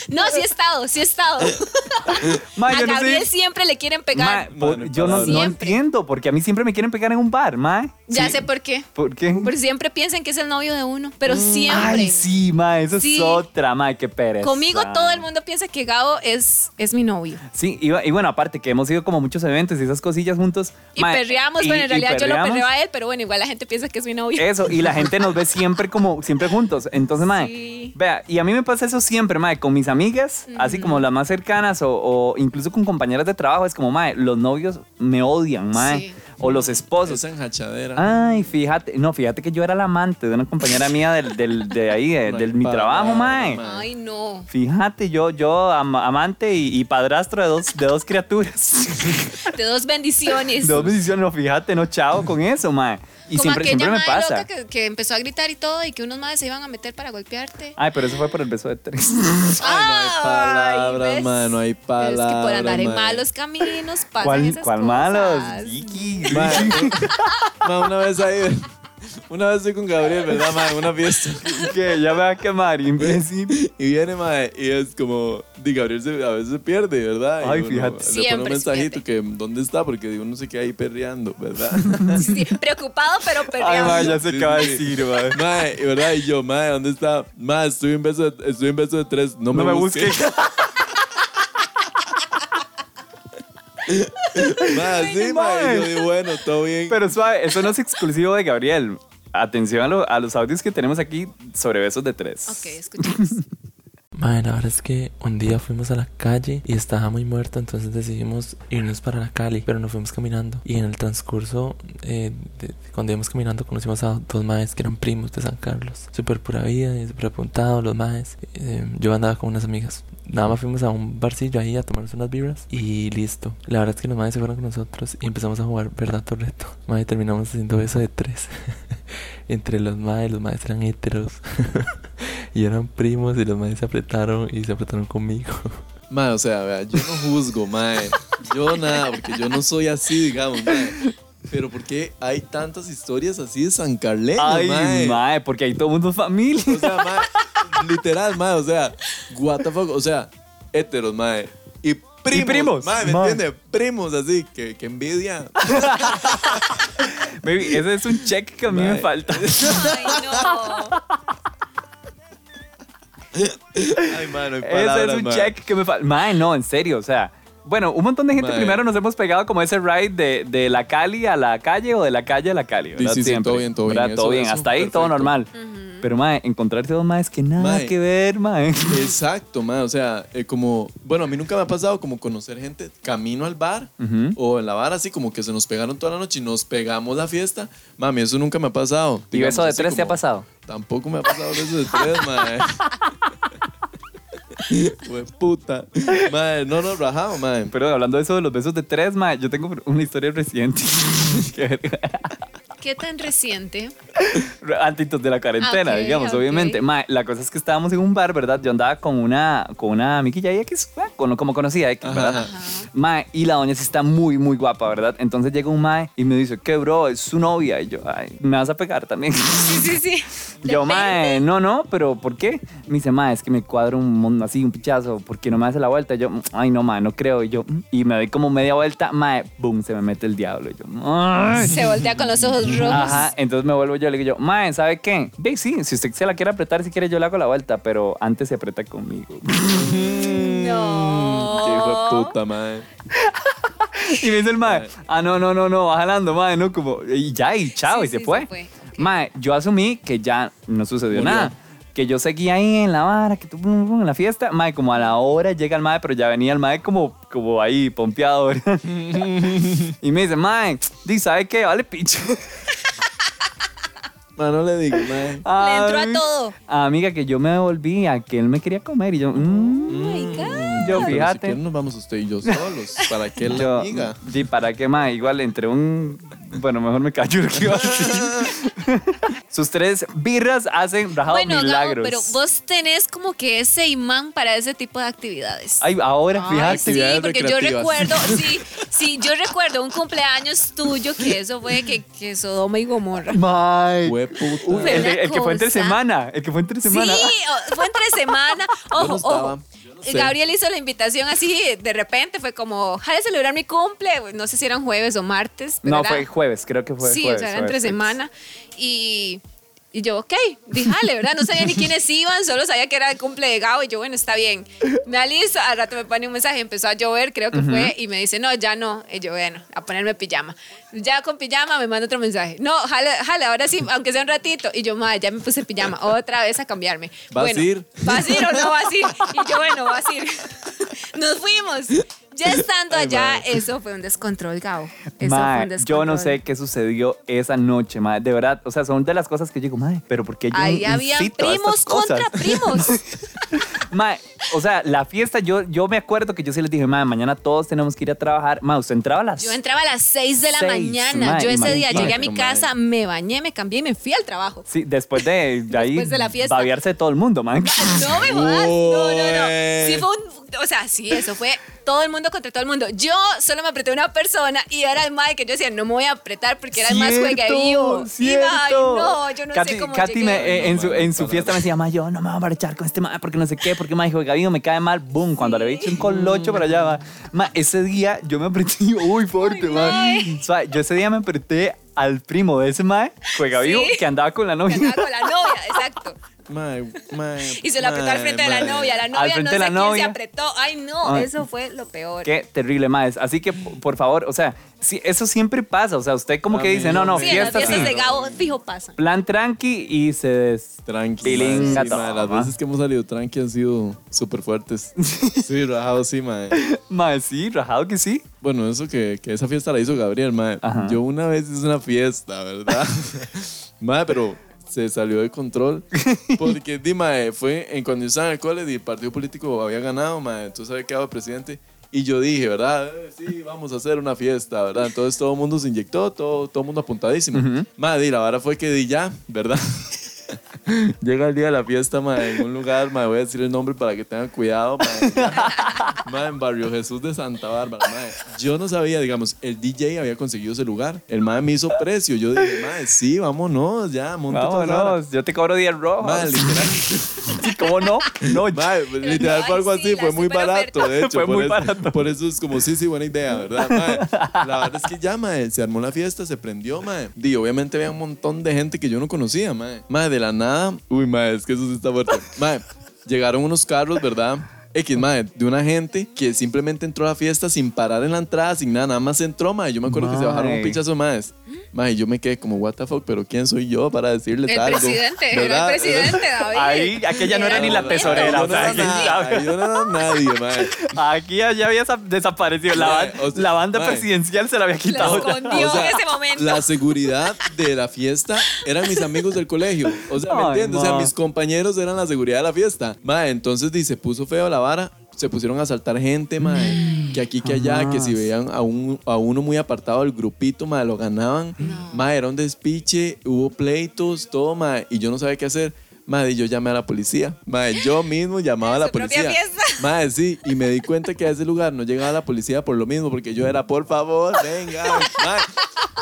No, sí he estado, sí he estado. *laughs* Mae, a yo no Gabriel sé. siempre le quieren pegar. Por- yo no, no Siempre. entiendo, porque a mí siempre me quieren pegar en un bar, mae. ya Sí. sé por qué. ¿Por qué? Porque siempre piensan que es el novio de uno, pero siempre. Mm, Ay, sí, mae, eso Sí. es otra, mae, qué pereza. Conmigo todo el mundo piensa que Gabo es, es mi novio. Sí, y, y bueno, aparte que hemos ido como a muchos eventos y esas cosillas juntos. Y mae, perreamos, y- bueno, en y realidad yo lo perreamos. perreo a él, pero bueno, igual la gente piensa que es mi novio. Eso, y la gente nos ve siempre como, siempre juntos. Entonces, mae, *laughs* Sí. vea, y a mí me pasa eso siempre, mae, con mis amigas, así como las más cercanas o, o incluso con compañeras de trabajo, es como, mae, los novios me odian, mae, Sí. o los esposos. Esa enjachadera. Ay, fíjate, no, fíjate que yo era la amante de una compañera mía del, del- de ahí, de, *laughs* del mi trabajo, mae. mae. Ay, no. Fíjate, yo, yo am- amante y, y padrastro de dos, de dos criaturas. *laughs* De dos bendiciones. de dos bendiciones, no, fíjate, no chao con eso, mae. Y Como siempre, aquella siempre me madre pasa. loca que, que empezó a gritar y todo y que unos madres se iban a meter para golpearte. Ay, pero eso fue por el beso de tres. *laughs* Ay, no hay palabras, ¿ves? mae, no hay Pero es que por palabras, andar en malos caminos pasan ¿Cuál, esas cuál cosas. malos? Mae, una vez ahí, *laughs* una vez estoy con Gabriel, ¿verdad, mae? Una fiesta. *laughs* que ya me va a quemar, *laughs* imbécil. Y viene, mae, y es como, di Gabriel se- a veces se pierde, ¿verdad? Y Ay, uno fíjate. Le pone un se mensajito que, ¿dónde está? Porque digo, no sé qué ahí perreando, ¿verdad? Sí, sí, preocupado pero Ay, perreando. mae, ya sé Sí, qué va a sí. decir, mae. Mae, y ¿verdad? Y yo, mae, ¿dónde está? Mae, estoy en beso de, estoy en beso de tres, no, No me busque. busque. *laughs* Sí, yo digo, bueno, todo bien. Pero suave, eso no es exclusivo de Gabriel. Atención a, lo- a los audios que tenemos aquí sobre besos de tres. Ok, escuchemos. *laughs* Mae, la verdad es que un día fuimos a la calle y estaba muy muerto, entonces decidimos irnos para la Cali, pero nos fuimos caminando. Y en el transcurso, eh, de- cuando íbamos caminando, conocimos a dos maes que eran primos de San Carlos. Súper pura vida y súper apuntados los maes. Eh, yo andaba con unas amigas. Nada más fuimos a un barcillo ahí a tomarnos unas vibras y listo. La verdad es que los maes se fueron con nosotros y empezamos a jugar verdad o reto. Mae, terminamos haciendo eso de tres. *laughs* Entre los maes, los maes eran heteros. *laughs* y eran primos y los maes se apretaron y se apretaron conmigo. *laughs* Mae, o sea, vea, yo no juzgo, mae. Yo nada, porque yo no soy así, digamos, mae. Pero ¿por qué hay tantas historias así de San Carleño, Ay, mae? mae, porque ahí todo el mundo es familia. O sea, mae, literal, mae, o sea, what the fuck, o sea, heteros, mae. Y primos, primos, mae, ¿me entiendes? Primos así, que, que envidia. *laughs* Baby, ese es un check que a mí me falta. *laughs* Ay, no. Ay, mae, no hay Ese palabras, es un mae. check que me falta. Mae, no, en serio, o sea. Bueno, un montón de gente Mae. primero nos hemos pegado como ese ride de, de la Cali a la calle o de la calle a la Cali, ¿verdad? Sí, sí, sí, Siempre, todo bien, todo bien. ¿verdad? Todo bien, eso, hasta ahí todo perfecto. normal. Pero, mae, encontrarse dos maes que nada Mae. que ver, mae. Exacto, mae, o sea, eh, como, bueno, a mí nunca me ha pasado como conocer gente camino al bar Ujú. o en la bar así como que se nos pegaron toda la noche y nos pegamos la fiesta. Mami, eso nunca me ha pasado. ¿Y Digamos, beso de así tres te ha como- pasado? Tampoco me ha pasado beso de tres, mae. *laughs* Fue puta. Mae, no nos rajamos, mae. Pero hablando de eso de los besos de tres, mae, yo tengo una historia reciente. *laughs* Qué verga. ¿Qué tan reciente? *laughs* Antitos de la cuarentena, Ah, digamos, obviamente. Mae, la cosa es que estábamos en un bar, ¿verdad? Yo andaba con una, con una amiguilla X, con- como conocía X, ¿verdad? Ajá. Mae, y la doña sí está muy, muy guapa, ¿verdad? Entonces llega un mae y me dice, ¿qué, bro? Es su novia. Y yo, ay, ¿me vas a pegar también? Sí, sí, sí. *laughs* Yo, mae, no, no, pero ¿por qué? Me dice, mae, es que me cuadra un mon- así, un pichazo, ¿por qué no me hace la vuelta? Y yo, "Mm, ay, no, mae, no creo. Y yo, y me doy como media vuelta, mae, boom, se me mete el diablo. Y yo, ay. Se voltea con los ojos rojos. Ajá, entonces me vuelvo yo, le digo yo, mae, ¿sabe qué? Ve, sí, si usted se la quiere apretar, si quiere yo le hago la vuelta, pero antes se aprieta conmigo. No. *laughs* Qué hijo de puta, mae. *laughs* y me dice el mae, ah, no, no, no, no, va jalando, mae, no, como, y ya, y chao, Sí, y se sí, fue. se fue. Mae, yo asumí que ya no sucedió nada. Que yo seguía ahí en la vara, que tú en la fiesta. Mae, como a la hora llega el mae, pero ya venía el mae como, como ahí, pompeado. ¿verdad? *laughs* y me dice, mae, ¿sabe qué? Vale, picho. *laughs* Ma, no le digo, mae. Le entró a todo. Amiga, que yo me devolví a que él me quería comer y yo, mm, Oh my God. Yo Pero Si fíjate. quieren nos vamos usted y yo solos. ¿Para qué la *laughs* Yo, amiga? sí, ¿para qué más? Igual entre un... Bueno, mejor me callo. ¿qué iba a decir? Sus tres birras hacen rajados Bueno, Gabo, milagros. pero vos tenés como que ese imán para ese tipo de actividades. Ay, ahora, Ay, fíjate. sí, porque yo recuerdo, *laughs* sí, sí, yo recuerdo un cumpleaños tuyo que eso fue que, que Sodoma y Gomorra. May. Fue puta. Fue El, el que fue entre semana. El que fue entre semana. Sí, fue entre semana. Ojo, no ojo. Gabriel hizo la invitación así, de repente fue como, jale a celebrar mi cumple. No sé si eran jueves o martes. pero No, era- fue jueves, creo que fue sí, jueves. o sea, era entre semana. Y, y yo, ok, díjale, ¿verdad? No sabía ni quiénes *laughs* iban, solo sabía que era el cumple de Gabo. Y yo, bueno, está bien. Me alisto, al rato me pone un mensaje, empezó a llover, creo que fue, y me dice, no, ya no. Y yo, bueno, a ponerme pijama. Ya con pijama me manda otro mensaje. No, jale, jale, ahora sí, aunque sea un ratito. Y yo, madre, ya me puse pijama, *laughs* otra vez a cambiarme. ¿Vas bueno, a ir? ¿Vas a ir o no vas a ir? Y yo, bueno, vas a ir. *laughs* Nos fuimos. Ya estando Ay, allá, madre. eso fue un descontrol, Gabo. *laughs* Eso fue un descontrol. yo no sé qué sucedió esa noche, madre. De verdad, o sea, son de las cosas que yo digo, madre, pero ¿por qué yo Ahí habían incito a estas primos contra primos. *laughs* *laughs* Mae, o sea, la fiesta, yo, yo me acuerdo que yo sí les dije, madre, mañana todos tenemos que ir a trabajar. Madre, usted entraba a las... Yo entraba a las 6 de la Seis, mañana. mae, yo ese día llegué a mi mae. casa, me bañé, me cambié y me fui al trabajo. Sí, después de, de *laughs* ahí Después de la fiesta. babearse de todo el mundo, man. *laughs* No me jodas. No, no, no. Sí fue un. O sea, sí, eso fue todo el mundo contra todo el mundo. Yo solo me apreté a una persona y era el Mike que yo decía, no me voy a apretar porque era el más juega vivo. Y, ay, no, yo no Katy, sé cómo Katy me- eh, en, su, en fiesta me decía, ma, yo no me voy a marchar con este ma, porque no sé qué, porque ma, juega vivo, me cae mal. Boom, cuando le había hecho un colocho para allá, ma. Ma, ese día yo me apreté *laughs* muy fuerte, ma. O sea, yo ese día me apreté al primo de ese ma, juega Sí. vivo, que andaba con la Que novia. andaba con la novia, *laughs* exacto. Mae, mae, Y se lo apretó al mae, frente de la mae. novia. La Al novia frente no de sé la quién novia. se apretó. Ay, no, Ay. eso fue lo peor. Qué terrible, ma. Por que, por favor, o sea, sí, eso siempre pasa. O sea, usted como que dice, no, no, no Sí, me- en las fiesta fiestas sí. de Gabo fijo pasa. Plan tranqui y se des... Tranqui. Mae, mae, Las veces que hemos salido tranqui han sido súper fuertes. *laughs* Sí, rajado, sí, mae. Ma, sí, rajado que sí. Bueno, eso que, que esa fiesta la hizo Gabriel, mae. Ajá. Yo una vez hice una fiesta, ¿verdad? *laughs* mae, pero se salió de control. *laughs* Porque, di, mae, fue en cuando yo estaba en el cole y el partido político había ganado, mae. Entonces había quedado presidente. Y yo dije, ¿verdad? Eh, sí, vamos a hacer una fiesta, ¿verdad? Entonces todo el mundo se inyectó, todo, todo el mundo apuntadísimo. Mae, di, la vara fue que di ya, ¿verdad? *laughs* *laughs* Llega el día de la fiesta, mae, en un lugar, mae, voy a decir el nombre para que tengan cuidado, mae. *laughs* Mae, en Barrio Jesús de Santa Bárbara, mae. Yo no sabía, digamos, el DJ había conseguido ese lugar. El mae me hizo precio. Yo dije, mae, sí, vámonos, ya, monta toda la vara". Vámonos, yo te cobro 10 rojos. Mae, literal. *laughs* Sí, ¿Cómo no? No, Mae, literal fue algo sí, así, fue muy barato, oferta. de hecho. Fue por muy eso, barato. Por eso es como, sí, sí, buena idea, ¿verdad? Mae? La verdad es que ya, mae, se armó la fiesta, se prendió, mae. Y obviamente había un montón de gente que yo no conocía, mae. Mae, de la nada, uy, mae, es que eso sí está fuerte. Mae, llegaron unos carros, ¿verdad? X, *laughs* mae, de una gente que simplemente entró a la fiesta sin parar en la entrada, sin nada, nada más entró, mae. Yo me acuerdo que se bajaron un Mae. pichazo más. Mae, yo me quedé como, what the fuck, pero ¿quién soy yo para decirles El presidente, era ¿Verdad? el presidente, *laughs* David. Ahí, aquella no era ni la tesorera, Yo no era ¿quién nada, sabe? yo no era nadie, mae. Aquí ya había sa- desaparecido. La, o sea, la banda mae. presidencial se la había La quitado. ya. escondió O sea, en ese momento. La seguridad de la fiesta eran mis amigos del colegio. O sea, ¿me entiendes? O sea, mis compañeros eran la seguridad de la fiesta. Mae, entonces dice, puso feo la vara. Se pusieron a asaltar gente, mae. Que aquí, que allá, que si veían a, un, a uno muy apartado del grupito, mae, lo ganaban. Mae, era un despiche, hubo pleitos, todo, mae. Y yo no sabía qué hacer. Y yo llamé a la policía. Mae, yo mismo llamaba a la policía. fiesta. *laughs* Mae, sí, y me di cuenta que a ese lugar no llegaba la policía por lo mismo, porque yo era, por favor, venga. Mae,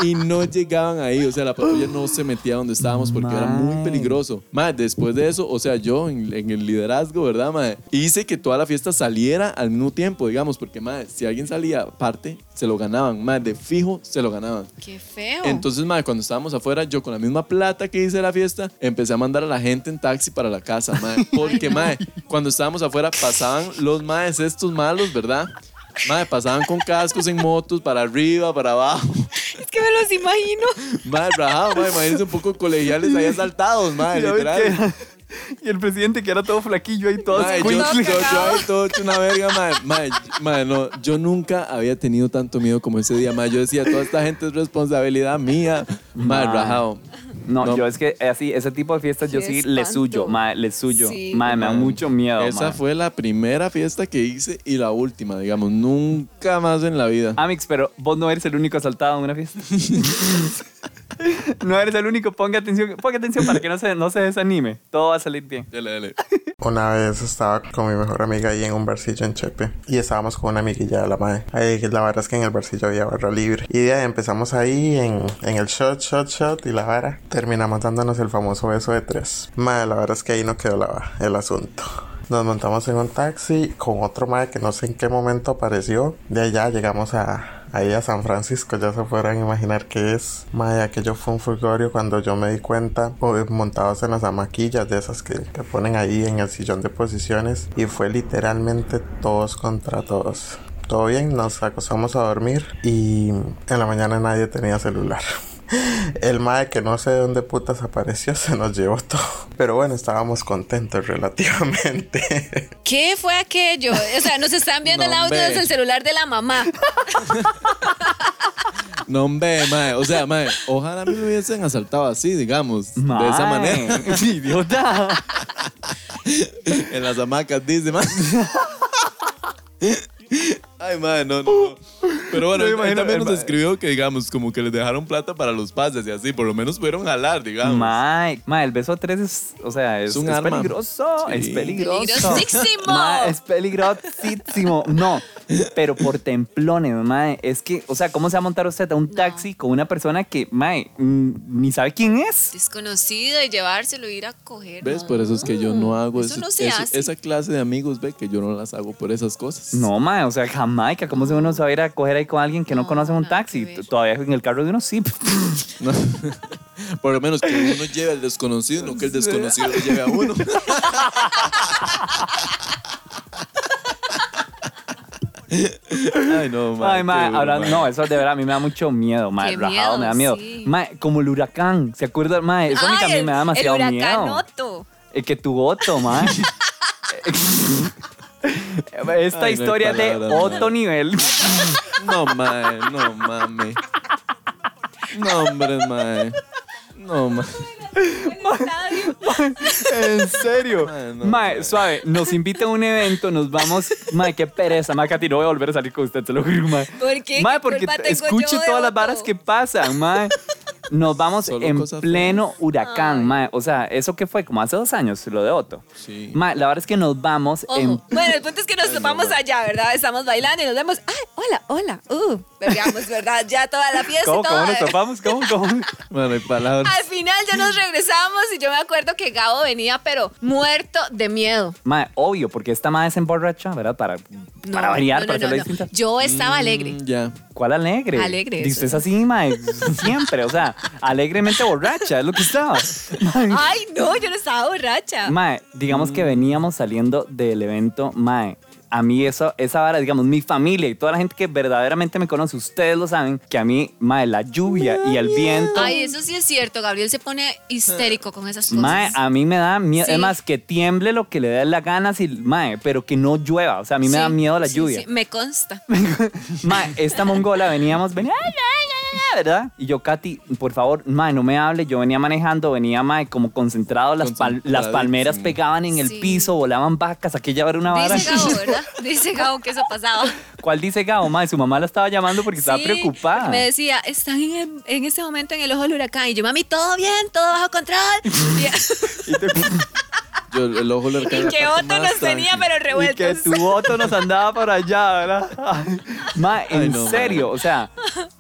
y no llegaban ahí, o sea, la patrulla no se metía donde estábamos porque era muy peligroso. Mae, después de eso, o sea, yo en, en el liderazgo, ¿verdad, mae? Hice que toda la fiesta saliera al mismo tiempo, digamos, porque, mae, si alguien salía aparte, se lo ganaban. Mae, de fijo, se lo ganaban. Qué feo. Entonces, mae, cuando estábamos afuera, yo con la misma plata que hice de la fiesta, empecé a mandar a la gente en taxi para la casa, mae. *laughs* Porque, mae, cuando estábamos afuera pasaban los maes estos malos, ¿verdad? Mae, pasaban con cascos en motos para arriba, para abajo. que me los imagino. Mae, rajado, mae, imagínense un poco colegiales ahí asaltados, ves literal. Y el presidente que era todo flaquillo ahí, todo Mae, yo, yo, yo ahí todo hecho una verga, mae. Mae, mae, no, yo nunca había tenido tanto miedo como ese día, mae. Yo decía, toda esta gente es responsabilidad mía. Mae, rajado. No, No. yo es que así, ese tipo de fiestas yo sí le suyo, mae, le suyo. Sí. Mae, me da mucho miedo, Esa mae. fue la primera fiesta que hice y la última, digamos. Nunca más en la vida. Amix, pero vos no eres el único asaltado en una fiesta. *laughs* no eres el único, ponga atención, ponga atención para que no se, no se desanime. Todo va a salir bien. Dale, dale. Una vez estaba con mi mejor amiga ahí en un barcillo en Chepe y estábamos con una amiguilla de la madre. Ahí, la verdad es que en el barcillo había barra libre. Y de ahí empezamos ahí en, en el shot, shot, shot y la vara. Terminamos dándonos el famoso beso de tres. Madre, la verdad es que ahí no quedó la, el asunto. Nos montamos en un taxi con otro madre que no sé en qué momento apareció. De allá llegamos a, ahí a San Francisco, ya se podrán imaginar qué es. Madre, aquello fue un fulgorio cuando yo me di cuenta, pues, montados en las amaquillas de esas que, que ponen ahí en el sillón de posiciones. Y fue literalmente todos contra todos. Todo bien, nos acostamos a dormir y en la mañana nadie tenía celular. El mae que no sé de dónde putas apareció se nos llevó todo. Pero bueno, estábamos contentos relativamente. ¿Qué fue aquello? O sea, nos están viendo No, el audio desde el celular de la mamá. No, hombre, mae. O sea, mae, ojalá me hubiesen asaltado así, digamos. De esa manera. *laughs* Idiota. en las hamacas, dice, mae. Ay, mae, no, no. no. Pero bueno, No, él- él imagino, también nos mae. escribió que, digamos, como que les dejaron plata para los pases y así. Por lo menos pudieron jalar, digamos. Mae, mae, el beso 3 es, o sea, es, Es un es arma. peligroso, Sí. es peligroso. Peligrosísimo. Mae, es peligrosísimo. No, pero por templones, mae, es que, o sea, ¿cómo se va a montar usted a un taxi con una persona que, mae, mm, ni sabe quién es? Desconocido y llevárselo, ir a coger. ¿Ves? no. Por eso es que yo no hago Eso ese- no se eso- hace. esa clase de amigos, ve, que yo no las hago por esas cosas. No, mae, o sea, Jamaica, ¿cómo se uno se va a ir a coger ahí con alguien que no, No, conoce un taxi? Todavía en el carro de uno sí. *laughs* No. *laughs* Por lo menos que uno lleve al desconocido, no que el desconocido lo lleve a uno. *laughs* Ay, no, mae, Ay, duro, ahora, no, eso de verdad a mí me da mucho miedo, mae. Qué Rajado, miedo, me da miedo. sí. Mae, como el huracán, ¿se acuerda, mae? Eso a mí Ay, también el- me da demasiado el miedo. El que tu Otto, mae. Esta Ay, no hay historia es de mae. nivel. *laughs* No, mae, no mames. No, hombre, mae. No, mae. en serio. Mae, no, mae, mae. suave, nos invita a un evento, nos vamos. Mae, qué pereza, mae, Katy, no voy a volver a salir con usted, te lo juro, mae. ¿Por qué? Mae, ¿Qué porque culpa tengo escuche yo de todas las varas que pasan, mae. Nos vamos Solo en pleno feas. huracán, Ay. mae. O sea, ¿eso qué fue? Como hace dos años, lo de Otto. Sí. Mae, la verdad es que nos vamos Ojo. en Bueno, el punto es que nos topamos allá, ¿verdad? Estamos bailando y nos vemos. ¡Ay, hola, hola! ¡Uh! Veamos, ¿verdad? Ya toda la fiesta ¿Cómo, y todo. cómo nos topamos? ¿Cómo, cómo? *laughs* Bueno, hay palabras. Al final ya nos regresamos y yo me acuerdo que Gabo venía, pero muerto de miedo. Mae, obvio, porque esta madre se emborracha, ¿verdad? Para, No, para variar, no, para no. distinta. Yo estaba alegre. Mm, ya. ¿Cuál alegre? Alegre, eso. usted es así, mae, siempre, o sea, alegremente borracha, es lo que estaba. Mae, *laughs* Ay, no, yo no estaba borracha. mae, digamos que veníamos saliendo del evento, mae. A mí eso, esa vara, digamos, mi familia y toda la gente que verdaderamente me conoce, ustedes lo saben, que a mí, mae, la lluvia y el viento, Ay, eso sí es cierto. Gabriel se pone histérico con esas cosas. mae, a mí me da miedo, Sí. es más, que tiemble lo que le dé la gana, si, mae, pero que no llueva, o sea, a mí me Sí, da miedo la lluvia. sí, me consta. *laughs* Ma, esta mongola veníamos, venía, ay, ay, ¿verdad? Y yo, Katy, por favor, ma, no me hable. Yo venía manejando, venía, ma, como concentrado. Las, pal- las palmeras pegaban en el Sí. piso, volaban vacas. Aquella era una vara. Dice Gabo, *laughs* ¿verdad? Dice Gabo que eso pasaba. ¿Cuál dice Gabo? Ma, su mamá la estaba llamando porque estaba Sí, preocupada. Me decía, están en, el- en este momento en el ojo del huracán. Y yo, mami, todo bien, todo bajo control. *laughs* Y- Y, te- *laughs* Yo el ojo le Y que Otto nos tenía, pero y que revueltos. tu voto nos andaba por allá, ¿verdad? *laughs* Ay, ma, en Ay, no, serio, o sea,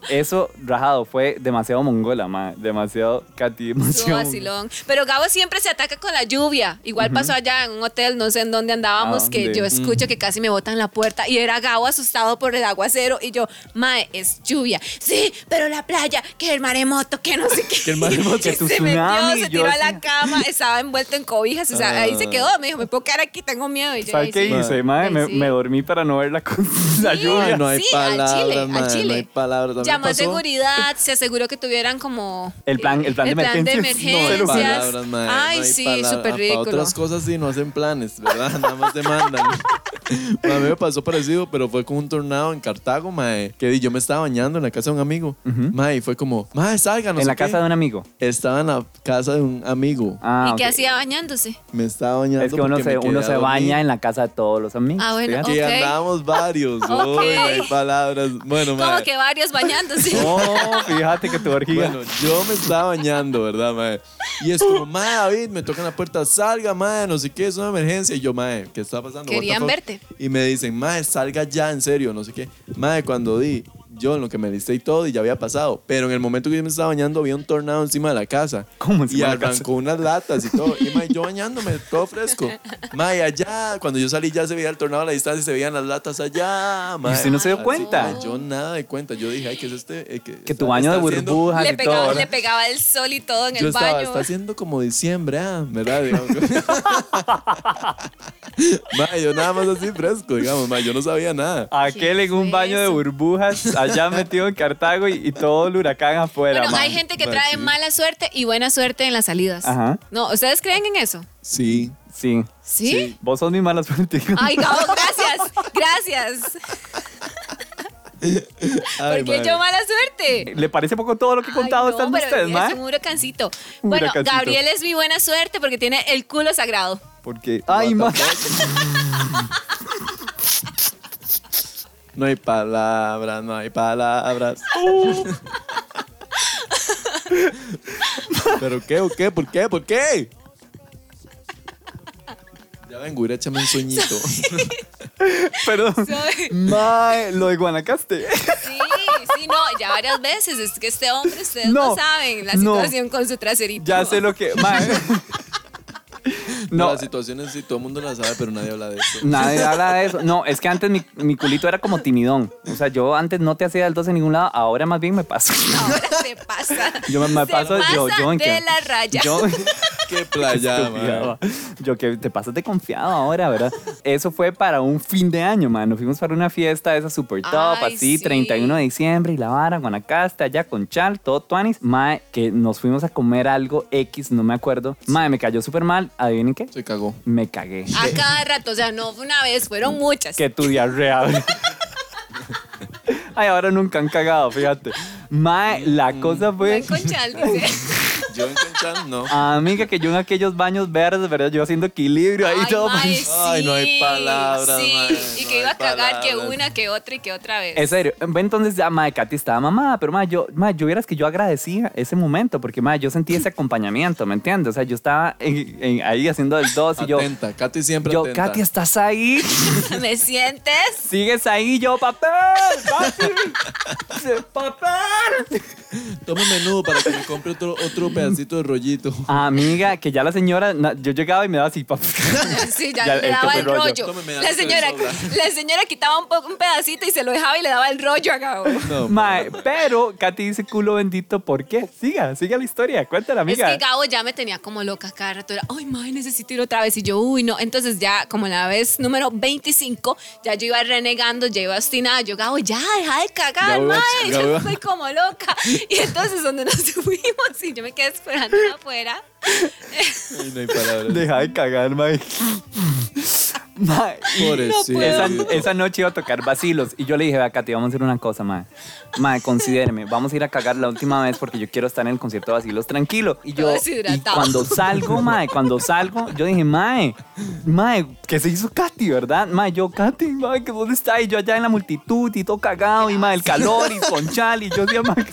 eso, rajado, fue demasiado mongola, ma. Demasiado, Katy, Estuvo demasiado. vacilón. Pero Gabo siempre se ataca con la lluvia. Igual pasó allá en un hotel, no sé en dónde andábamos, ¿A que yo escucho que casi me botan la puerta y era Gabo asustado por el aguacero y yo, mae, es lluvia. Sí, pero la playa, que el maremoto, que no sé *laughs* qué. Que el maremoto. *laughs* Que se metió, tsunami, se yo tiró a la cama, estaba envuelto en cobijas, o sea, Ay, ahí se quedó. Me dijo, me puedo quedar aquí, tengo miedo. Y yo, ¿Sabes "Ay, qué sí". hice, mae? Ay, Me, sí. me dormí para no ver la, con- *laughs* la lluvia. No hay Sí, al palabras, chile, al mae, chile. No hay palabras. A mí me Llamó a seguridad, se aseguró que tuvieran como... El plan- el plan de de emergencias. No hay emergencias. palabras, mae, Ay, no hay sí, palabras. súper Ah, ridículo. Para otras cosas sí no hacen planes, ¿verdad? *laughs* Nada más te mandan. *laughs* a mí me pasó parecido, pero fue con un tornado en Cartago, mae. Que di- yo me estaba bañando en la casa de un amigo. Mae, y fue como, mae, salga, no en sé la qué. casa de un amigo. Estaba en la casa de un amigo. Ah, ¿Y qué ok. hacía bañándose? Me estaba bañando. Es que uno se, uno se baña en la casa de todos los amigos. Ah, bueno, fíjate. Que Ok. andábamos varios. *laughs* Ok. Uy, no hay palabras. Bueno, Como que varios bañándose. *laughs* No, fíjate que tu orgía. Bueno, yo me estaba bañando, ¿verdad, mae? Y es como, mae, David, me tocan la puerta, salga, mae, no sé qué, es una emergencia. Y yo, mae, ¿qué está pasando? Querían verte. Y me dicen, mae, salga ya, en serio, no sé qué. Mae, cuando di, yo en lo que me listé y todo, y ya había pasado. Pero en el momento que yo me estaba bañando, había un tornado encima de la casa. ¿Cómo encima Y de la casa? arrancó unas latas y todo. Y mae, yo bañándome, todo fresco. Mae, allá, cuando yo salí ya se veía el tornado a la distancia y se veían las latas allá. Mae. usted no se dio Así, cuenta? mae, yo nada de cuenta. Yo dije, ay, ¿qué es este? Eh, Que tu baño de está haciendo- burbujas Le y todo. pegaba, ¿verdad? le pegaba el sol y todo en yo el estaba, baño. está haciendo como diciembre, ah, ¿verdad? *laughs* Digamos. *laughs* Yo nada más así fresco, digamos, yo no sabía nada. Aquel en un baño de burbujas, allá *laughs* metido en Cartago y, y todo el huracán afuera. Bueno, hay gente que trae mala suerte y buena suerte en las salidas. Ajá. No, ¿ustedes creen en eso? Sí. Sí. ¿Sí? Vos sos mi mala suerte. Ay, Gabo, gracias, gracias. *laughs* *laughs* Ay, Porque ma. yo mala suerte. ¿Le parece poco todo lo que he contado Ay, no, pero ustedes, es un huracancito. Un Bueno, huracancito. Gabriel es mi buena suerte porque tiene el culo sagrado. Porque. Ay, ma. *laughs* No hay palabras, no hay palabras. *laughs* ¿Pero qué o qué? ¿Por qué? ¿Por qué? Ya ven, güey, échame un sueñito. *laughs* *laughs* Perdón. Soy- Mae, lo de Guanacaste. Sí, sí, no, ya varias veces. Es que este hombre, ustedes No, no, saben la no. situación con su traserito. Ya sé lo que. Mae. No. *laughs* No, Las situaciones sí, todo el mundo las sabe, pero nadie habla de eso. nadie habla de eso. No, es que antes mi, mi culito era como timidón. O sea, yo antes no te hacía el 2 en ningún lado, ahora más bien me paso. Ahora se pasa. Yo me, me Se paso, yo, pasa yo en de la raya. Yo, *laughs* Qué playa, man. ma. Yo que te pasas de confiado ahora, ¿verdad? Eso fue para un fin de año, man. Nos fuimos para una fiesta esa super top, Ay, así, sí. 31 de diciembre, y la vara, Guanacaste, allá con Chal, todo tuanis. Mae, que nos fuimos a comer algo X, no me acuerdo. Mae, me cayó súper mal. ¿Adivinen qué? Se cagó. Me cagué. A cada rato, o sea, no fue una vez, fueron muchas. Que tu diarrea. *laughs* Ay, ahora nunca han cagado, fíjate. Mae, la cosa fue... Buen conchal, dice. Yo en Conchal, no. Amiga, que yo en aquellos baños verdes, ¿verdad? Yo haciendo equilibrio ahí Ay, todo. mae, Ay, no hay palabras, Sí, mae, y no que hay iba a cagar que palabras. una, que otra y que otra vez. En serio, entonces ya, madre, Katy estaba mamada, pero madre, yo, madre, yo vieras que yo agradecía ese momento, porque madre, yo sentí ese acompañamiento, ¿me entiendes? O sea, yo estaba en- en- ahí haciendo el dos y yo, Atenta, Katy siempre yo, atenta. Katy, ¿estás ahí? *laughs* ¿Me sientes? ¿Sigues ahí? Yo, papel, Katy, *laughs* papel. Tome menudo para que me compre otro, otro pedacito de rollito. Amiga, que ya la señora, na- yo llegaba y me daba así, papel. *laughs* Sí, ya, Ya, le daba el rollo. La señora, sobra. *laughs* la señora quitaba un poco un pedacito y se lo dejaba y le daba el rollo a Gabo. *laughs* No, Mae, pero Katy dice culo bendito, ¿por qué? Siga, siga la historia, cuéntala, amiga. Es que Gabo ya me tenía como loca cada rato. Era, ay, mae, necesito ir otra vez. Y yo, uy, no. Entonces ya, como la vez número 25, ya yo iba renegando, ya iba obstinada. Yo, Gabo, ya, deja de cagar, Gabo iba- mae. Gabo Yo iba- estoy como loca. Y entonces, donde nos fuimos y yo me quedé esperando *laughs* afuera. No hay palabras. Deja de cagar, mae. Mae, Pobrecito. Esa, esa noche iba a tocar vacilos y yo le dije, a Katy, vamos a hacer una cosa, mae. Mae, considéreme, vamos a ir a cagar la última vez porque yo quiero estar en el concierto de vacilos tranquilo. Y yo, Todo y deshidratado. cuando salgo, mae, cuando salgo, yo dije, mae, mae, ¿qué se hizo Katy, verdad? Mae, yo, Katy, mae, ¿que ¿dónde está? Y yo allá en la multitud y todo cagado y mae, el calor y con chal y yo decía, mae, ¿qué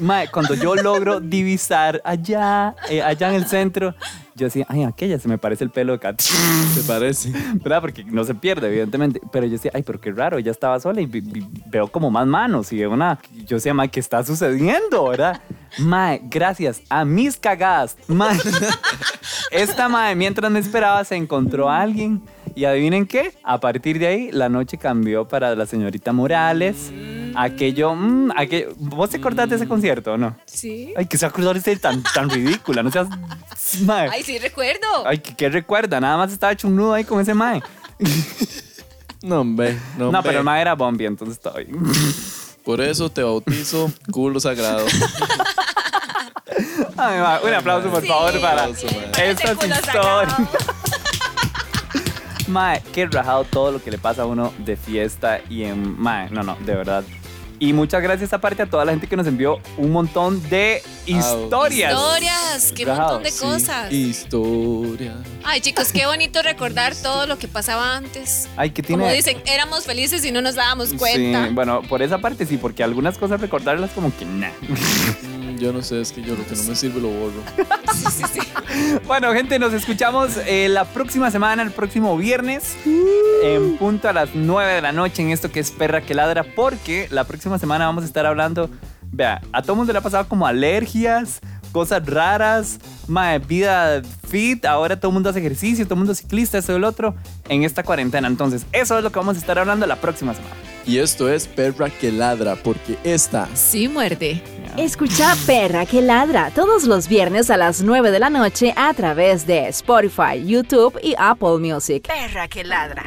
Mae, cuando yo logro divisar allá, eh, allá en el centro, yo decía, ay, aquella se me parece el pelo de Katy. *laughs* ¿Te parece? ¿Verdad? Porque no se pierde, evidentemente. Pero yo decía, ay, pero qué raro, ella estaba sola y vi- vi- veo como más manos y una. Yo decía, mae, ¿qué está sucediendo, verdad? Mae, gracias a mis cagadas. Mae, *laughs* esta mae, mientras me esperaba, se encontró a alguien. Y adivinen qué, a partir de ahí, la noche cambió para la señorita Morales. Aquello, mm, aquello, ¿vos te acordás de ese concierto o no? Sí. Ay, que se acordar de tan, tan ridícula, no seas... *laughs* Mae. Ay, sí, recuerdo. Ay, ¿qué, qué recuerda? Nada más estaba hecho un nudo ahí con ese mae. *laughs* No, hombre. No, No, hombre. pero el mae era Bombi, entonces estaba bien. *laughs* Por eso te bautizo culo sagrado. Ay, mae, un aplauso, por Sí, favor, para aplauso, mae. estas Ese culo historias. sagrado. Mae, qué rajado todo lo que le pasa a uno de fiesta y en... Mae, no, no, de verdad. Y muchas gracias aparte a toda la gente que nos envió un montón de historias. Historias, qué Rajado, montón de Sí, cosas. Historia. Ay, chicos, qué bonito recordar todo lo que pasaba antes. Ay, que tiene... Como dicen, éramos felices y no nos dábamos cuenta. Sí, bueno, por esa parte sí, porque algunas cosas recordarlas como que nah. *laughs* Yo no sé, es que yo lo que no me sirve lo borro. *laughs* Sí, sí, sí. Bueno, gente, nos escuchamos eh, la próxima semana, el próximo viernes, en punto a las 9 de la noche en esto que es Perra que Ladra, porque la próxima semana vamos a estar hablando, vea, a todo mundo le ha pasado como alergias, cosas raras, mae, vida fit, ahora todo el mundo hace ejercicio, todo el mundo es ciclista, esto y el otro, en esta cuarentena. Entonces, eso es lo que vamos a estar hablando la próxima semana. Y esto es Perra que ladra, porque esta Sí, muerde. Escucha Perra que ladra todos los viernes a las 9 de la noche a través de Spotify, YouTube y Apple Music. Perra que ladra.